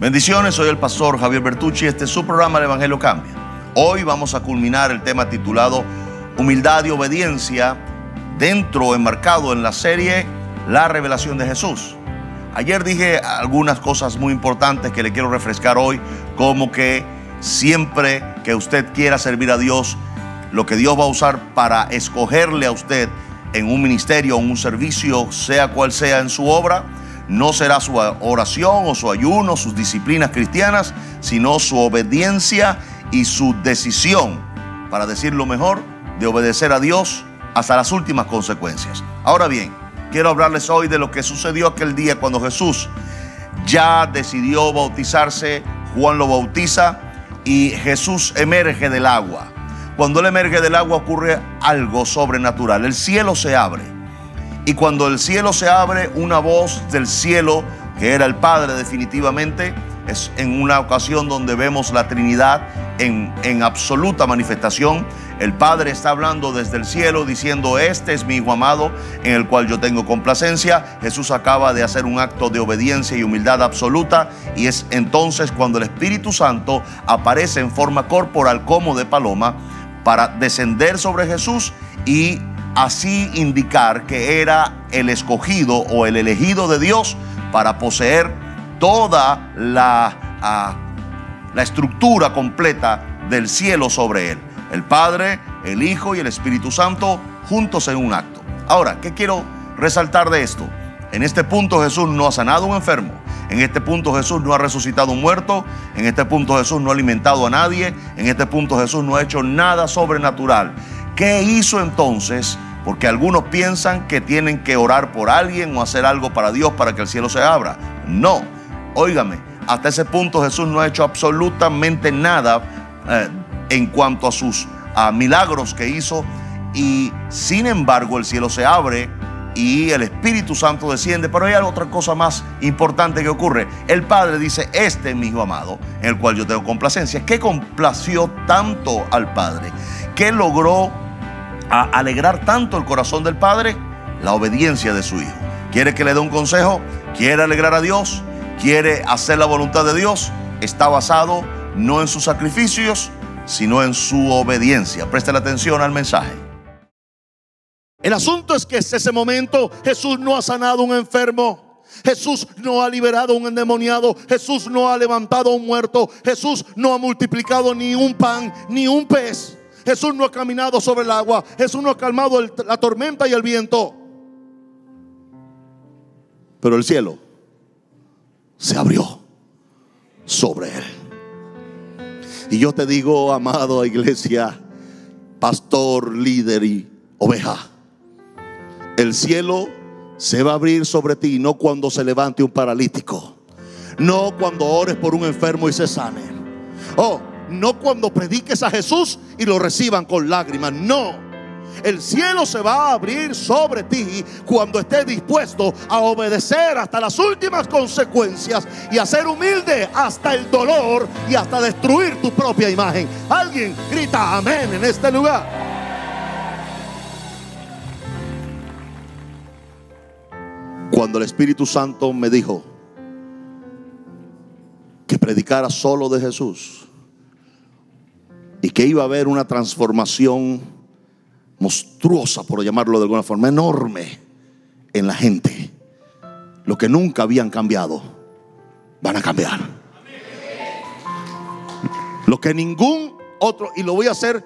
Bendiciones, soy el pastor Javier Bertucci, este es su programa El Evangelio Cambia. Hoy vamos a culminar el tema titulado Humildad y Obediencia dentro, enmarcado en la serie La Revelación de Jesús. Ayer dije algunas cosas muy importantes que le quiero refrescar hoy, como que siempre que usted quiera servir a Dios, lo que Dios va a usar para escogerle a usted en un ministerio o un servicio, sea cual sea en su obra, no será su oración o su ayuno, sus disciplinas cristianas, sino su obediencia y su decisión, para decirlo mejor, de obedecer a Dios hasta las últimas consecuencias. Ahora bien, quiero hablarles hoy de lo que sucedió aquel día cuando Jesús ya decidió bautizarse, Juan lo bautiza y Jesús emerge del agua. Cuando Él emerge del agua ocurre algo sobrenatural, el cielo se abre y cuando el cielo se abre, una voz del cielo, que era el Padre definitivamente, es en una ocasión donde vemos la Trinidad en, en, absoluta manifestación. El Padre está hablando desde el cielo diciendo, este es mi Hijo amado en el cual yo tengo complacencia. Jesús acaba de hacer un acto de obediencia y humildad absoluta y es entonces cuando el Espíritu Santo aparece en forma corporal como de paloma para descender sobre Jesús y así indicar que era el escogido o el elegido de Dios para poseer toda la, ah, la estructura completa del cielo sobre él. El Padre, el Hijo y el Espíritu Santo juntos en un acto. Ahora, ¿qué quiero resaltar de esto? En este punto Jesús no ha sanado a un enfermo. En este punto Jesús no ha resucitado un muerto. En este punto Jesús no ha alimentado a nadie. En este punto Jesús no ha hecho nada sobrenatural. ¿Qué hizo entonces porque algunos piensan que tienen que orar por alguien o hacer algo para Dios para que el cielo se abra. No, óigame, hasta ese punto Jesús no ha hecho absolutamente nada eh, en cuanto a sus milagros que hizo. Y sin embargo el cielo se abre y el Espíritu Santo desciende. Pero hay otra cosa más importante que ocurre. El Padre dice, este es mi Hijo amado, en el cual yo tengo complacencia. ¿Qué complació tanto al Padre? ¿Qué logró a alegrar tanto el corazón del Padre? La obediencia de su Hijo. ¿Quiere que le dé un consejo? ¿Quiere alegrar a Dios? ¿Quiere hacer la voluntad de Dios? Está basado no en sus sacrificios, sino en su obediencia. Preste la atención al mensaje. El asunto es que en ese momento Jesús no ha sanado a un enfermo. Jesús no ha liberado a un endemoniado. Jesús no ha levantado a un muerto. Jesús no ha multiplicado ni un pan ni un pez. Jesús no ha caminado sobre el agua. Jesús no ha calmado la tormenta y el viento. Pero el cielo se abrió sobre él. Y yo te digo, amado iglesia, pastor, líder y oveja, el cielo se va a abrir sobre ti no cuando se levante un paralítico, no cuando ores por un enfermo y se sane. Oh, no cuando prediques a Jesús y lo reciban con lágrimas. No. El cielo se va a abrir sobre ti cuando estés dispuesto a obedecer hasta las últimas consecuencias y a ser humilde hasta el dolor y hasta destruir tu propia imagen. Alguien grita amén en este lugar. Cuando el Espíritu Santo me dijo que predicara solo de Jesús, que iba a haber una transformación monstruosa, por llamarlo de alguna forma, enorme en la gente. Lo que nunca habían cambiado, van a cambiar. Lo que ningún otro, y lo voy a hacer,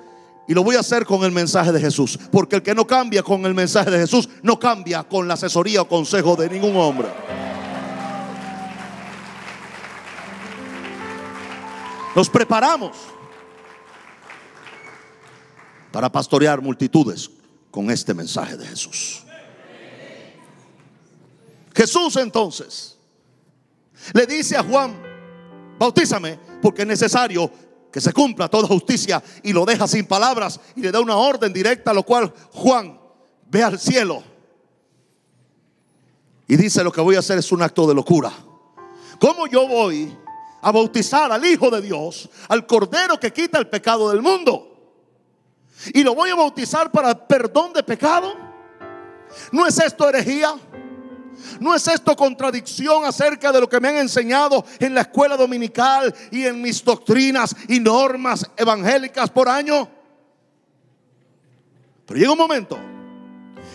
y lo voy a hacer con el mensaje de Jesús, porque el que no cambia con el mensaje de Jesús, no cambia con la asesoría o consejo de ningún hombre. Nos preparamos para pastorear multitudes con este mensaje de Jesús. Jesús entonces le dice a Juan, bautízame porque es necesario que se cumpla toda justicia y lo deja sin palabras y le da una orden directa, lo cual Juan ve al cielo y dice lo que voy a hacer es un acto de locura. ¿Cómo yo voy a bautizar al Hijo de Dios, al Cordero que quita el pecado del mundo? Y lo voy a bautizar para perdón de pecado. ¿No es esto herejía? ¿No es esto contradicción acerca de lo que me han enseñado en la escuela dominical y en mis doctrinas y normas evangélicas por año? Pero llega un momento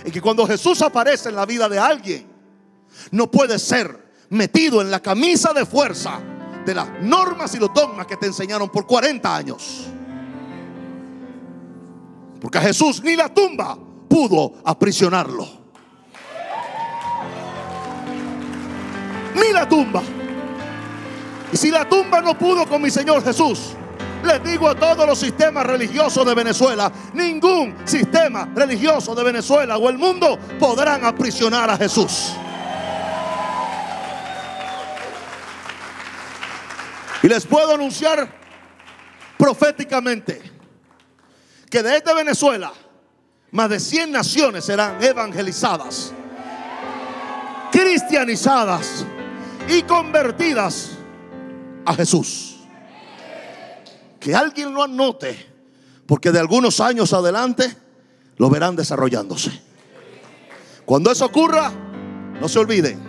en que cuando Jesús aparece en la vida de alguien, no puede ser metido en la camisa de fuerza de las normas y los dogmas que te enseñaron por 40 años. Porque a Jesús ni la tumba pudo aprisionarlo. Ni la tumba. Y si la tumba no pudo con mi Señor Jesús, les digo a todos los sistemas religiosos de Venezuela, ningún sistema religioso de Venezuela o el mundo podrán aprisionar a Jesús. Y les puedo anunciar proféticamente que desde Venezuela más de 100 naciones serán evangelizadas, cristianizadas y convertidas a Jesús. Que alguien lo anote, porque de algunos años adelante lo verán desarrollándose. Cuando eso ocurra, no se olviden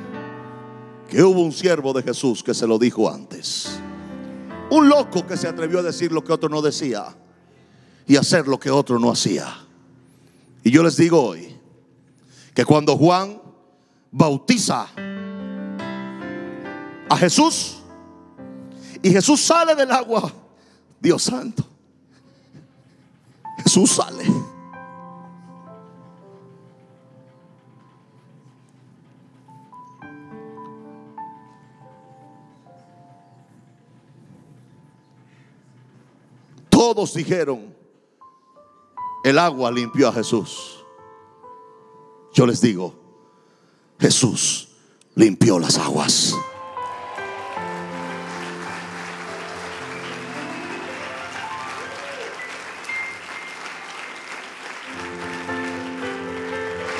que hubo un siervo de Jesús que se lo dijo antes. Un loco que se atrevió a decir lo que otro no decía y hacer lo que otro no hacía. Y yo les digo hoy que cuando Juan bautiza a Jesús y Jesús sale del agua, Dios santo, Jesús sale. Todos dijeron, el agua limpió a Jesús. Yo les digo, Jesús limpió las aguas.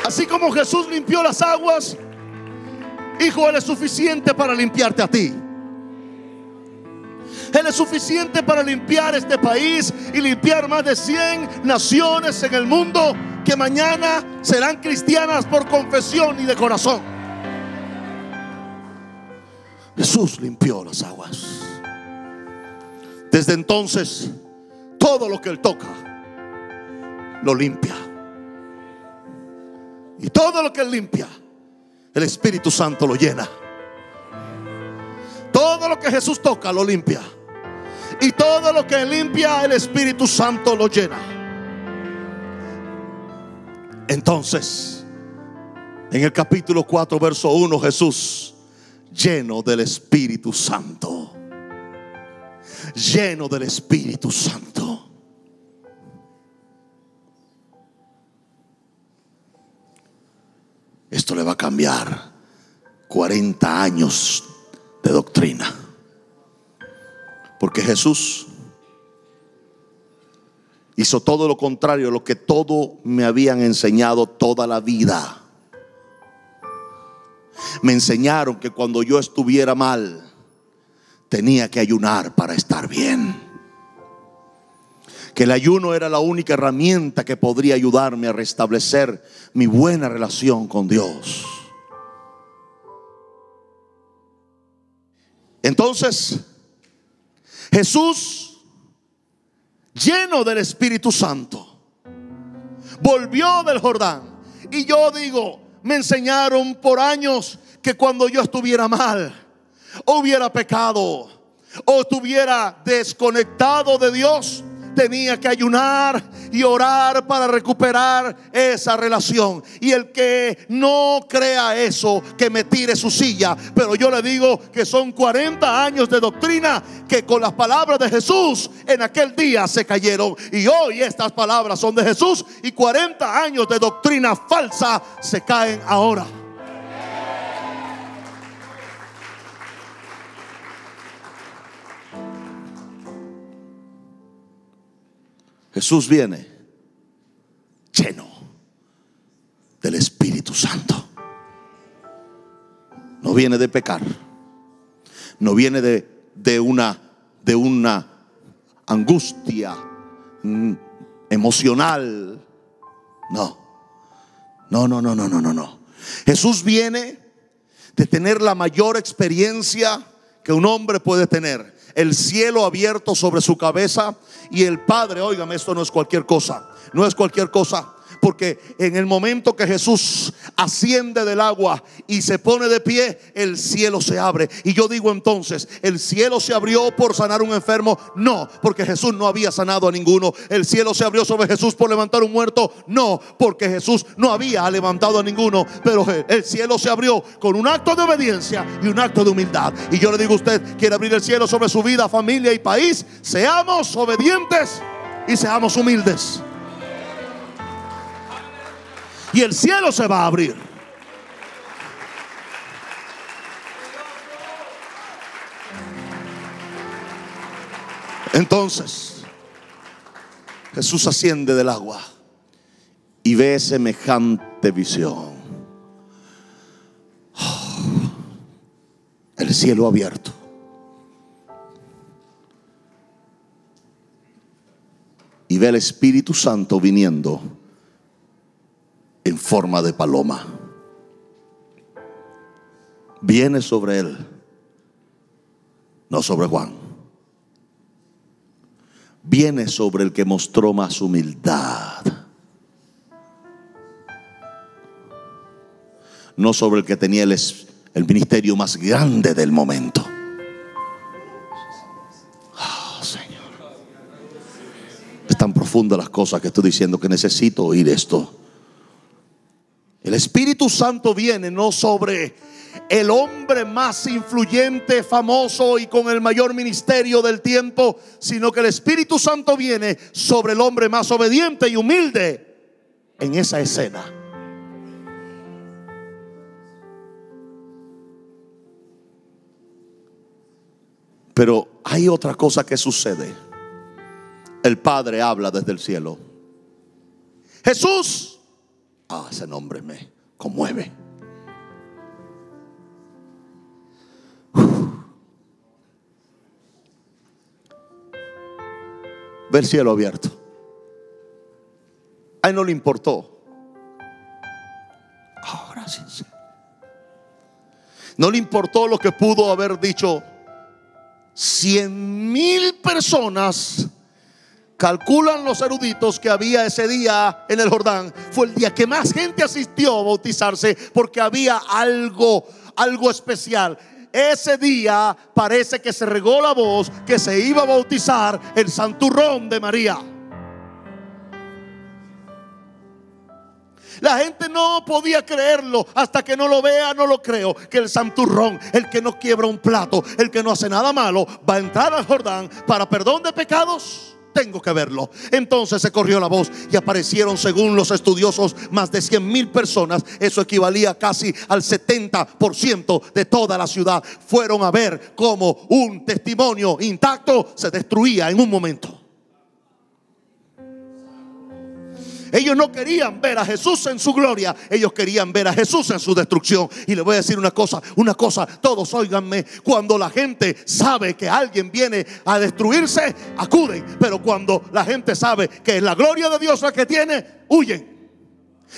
Así como Jesús limpió las aguas, Hijo, Él es suficiente para limpiarte a ti. Él es suficiente para limpiar este país y limpiar más de 100 naciones en el mundo que mañana serán cristianas por confesión y de corazón. Jesús limpió las aguas. Desde entonces, todo lo que Él toca, lo limpia. Y todo lo que Él limpia, el Espíritu Santo lo llena. Todo lo que Jesús toca, lo limpia. Y todo lo que limpia el Espíritu Santo lo llena. Entonces, en el capítulo 4, verso 1, Jesús, lleno del Espíritu Santo, lleno del Espíritu Santo. Esto le va a cambiar 40 años de doctrina. Jesús hizo todo lo contrario a lo que todo me habían enseñado toda la vida. Me enseñaron que cuando yo estuviera mal, tenía que ayunar para estar bien. Que el ayuno era la única herramienta que podría ayudarme a restablecer mi buena relación con Dios. Entonces, Jesús, lleno del Espíritu Santo, volvió del Jordán. Y yo digo, me enseñaron por años que cuando yo estuviera mal, hubiera pecado, o estuviera desconectado de Dios, tenía que ayunar y orar para recuperar esa relación. Y el que no crea eso, que me tire su silla. Pero yo le digo que son 40 años de doctrina que con las palabras de Jesús en aquel día se cayeron. Y hoy estas palabras son de Jesús y 40 años de doctrina falsa se caen ahora. Jesús viene lleno del Espíritu Santo. No viene de pecar. No viene de, de una, de una angustia mm, emocional. No. No, no, no, no, no, no, no. Jesús viene de tener la mayor experiencia que un hombre puede tener. El cielo abierto sobre su cabeza y el Padre, óigame, esto no es cualquier cosa, no es cualquier cosa. Porque en el momento que Jesús asciende del agua y se pone de pie, el cielo se abre. Y yo digo entonces, ¿el cielo se abrió por sanar un enfermo? No, porque Jesús no había sanado a ninguno. ¿El cielo se abrió sobre Jesús por levantar un muerto? No, porque Jesús no había levantado a ninguno. Pero el cielo se abrió con un acto de obediencia y un acto de humildad. Y yo le digo a usted, quiere abrir el cielo sobre su vida, familia y país. Seamos obedientes y seamos humildes y el cielo se va a abrir. Entonces, Jesús asciende del agua y ve semejante visión. El cielo abierto. Y ve el Espíritu Santo viniendo en forma de paloma. Viene sobre él, no sobre Juan. Viene sobre el que mostró más humildad. No sobre el que tenía el, ministerio más grande del momento. Oh, Señor. Es tan profunda las cosas que estoy diciendo que necesito oír esto. El Espíritu Santo viene no sobre el hombre más influyente, famoso y con el mayor ministerio del tiempo, sino que el Espíritu Santo viene sobre el hombre más obediente y humilde en esa escena. Pero hay otra cosa que sucede. El Padre habla desde el cielo. Jesús Ah, ese nombre me conmueve. Ver cielo abierto. A él no le importó. Ahora sí. No le importó lo que pudo haber dicho cien mil personas Calculan los eruditos que había ese día en el Jordán. Fue el día que más gente asistió a bautizarse porque había algo, algo especial. Ese día parece que se regó la voz que se iba a bautizar el santurrón de María. La gente no podía creerlo hasta que no lo vea, no lo creo. Que el santurrón, el que no quiebra un plato, el que no hace nada malo, va a entrar al Jordán para perdón de pecados tengo que verlo. Entonces se corrió la voz y aparecieron, según los estudiosos, más de 100 mil personas. Eso equivalía casi al 70% de toda la ciudad. Fueron a ver cómo un testimonio intacto se destruía en un momento. Ellos no querían ver a Jesús en su gloria, ellos querían ver a Jesús en su destrucción. Y le voy a decir una cosa, una cosa, todos óiganme, cuando la gente sabe que alguien viene a destruirse, acuden, pero cuando la gente sabe que es la gloria de Dios la que tiene, huyen.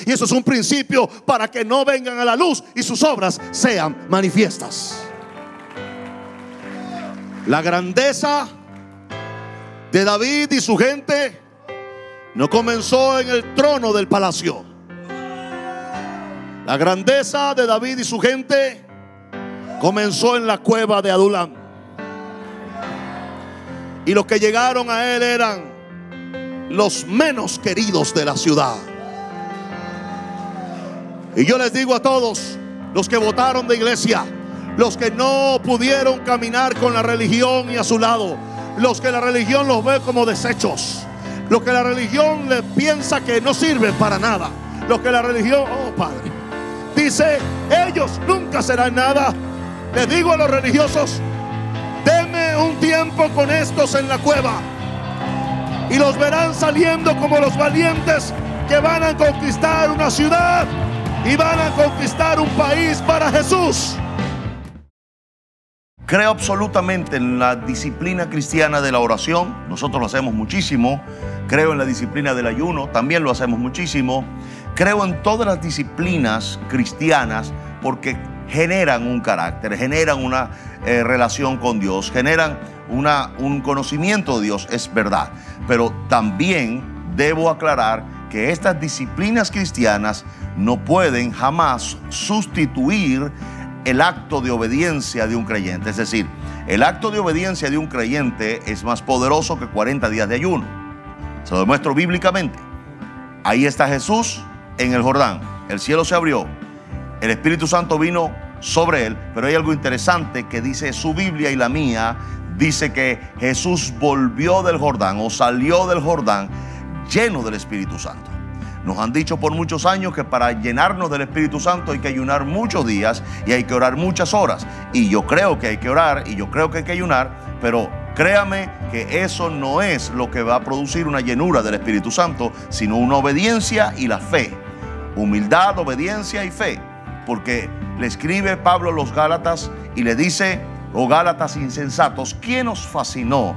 Y eso es un principio para que no vengan a la luz y sus obras sean manifiestas. La grandeza de David y su gente no comenzó en el trono del palacio. La grandeza de David y su gente comenzó en la cueva de Adulán. Y los que llegaron a él eran los menos queridos de la ciudad. Y yo les digo a todos, los que votaron de iglesia, los que no pudieron caminar con la religión y a su lado, los que la religión los ve como desechos, lo que la religión le piensa que no sirve para nada. Lo que la religión, oh Padre, dice, ellos nunca serán nada. Le digo a los religiosos, denme un tiempo con estos en la cueva. Y los verán saliendo como los valientes que van a conquistar una ciudad y van a conquistar un país para Jesús. Creo absolutamente en la disciplina cristiana de la oración. Nosotros lo hacemos muchísimo. Creo en la disciplina del ayuno. También lo hacemos muchísimo. Creo en todas las disciplinas cristianas porque generan un carácter, generan una eh, relación con Dios, generan un conocimiento de Dios, es verdad. Pero también debo aclarar que estas disciplinas cristianas no pueden jamás sustituir el acto de obediencia de un creyente. Es decir, el acto de obediencia de un creyente es más poderoso que 40 días de ayuno. Se lo demuestro bíblicamente. Ahí está Jesús en el Jordán. El cielo se abrió. El Espíritu Santo vino sobre él. Pero hay algo interesante que dice su Biblia y la mía. Dice que Jesús volvió del Jordán o salió del Jordán lleno del Espíritu Santo. Nos han dicho por muchos años que para llenarnos del Espíritu Santo hay que ayunar muchos días y hay que orar muchas horas. Y yo creo que hay que orar y yo creo que hay que ayunar, pero créame que eso no es lo que va a producir una llenura del Espíritu Santo, sino una obediencia y la fe. Humildad, obediencia y fe. Porque le escribe Pablo a los Gálatas y le dice, oh Gálatas insensatos, ¿quién os fascinó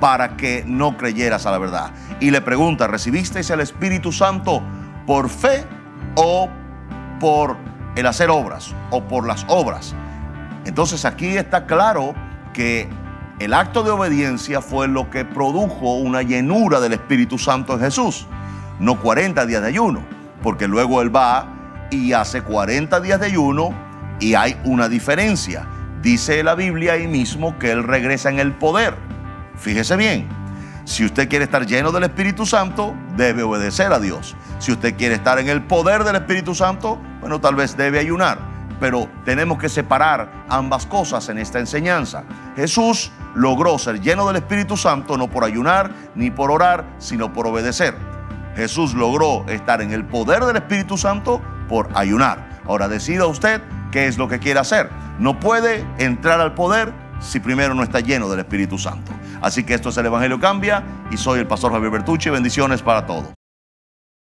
para que no creyeras a la verdad? Y le pregunta, ¿recibisteis el Espíritu Santo por fe o por el hacer obras o por las obras? Entonces aquí está claro que el acto de obediencia fue lo que produjo una llenura del Espíritu Santo en Jesús, no 40 días de ayuno, porque luego Él va y hace 40 días de ayuno y hay una diferencia. Dice la Biblia ahí mismo que Él regresa en el poder. Fíjese bien, si usted quiere estar lleno del Espíritu Santo, debe obedecer a Dios. Si usted quiere estar en el poder del Espíritu Santo, bueno, tal vez debe ayunar. Pero tenemos que separar ambas cosas en esta enseñanza. Jesús logró ser lleno del Espíritu Santo no por ayunar ni por orar, sino por obedecer. Jesús logró estar en el poder del Espíritu Santo por ayunar. Ahora decida usted qué es lo que quiere hacer. No puede entrar al poder si primero no está lleno del Espíritu Santo. Así que esto es el Evangelio Cambia y soy el pastor Javier Bertucci. Bendiciones para todos.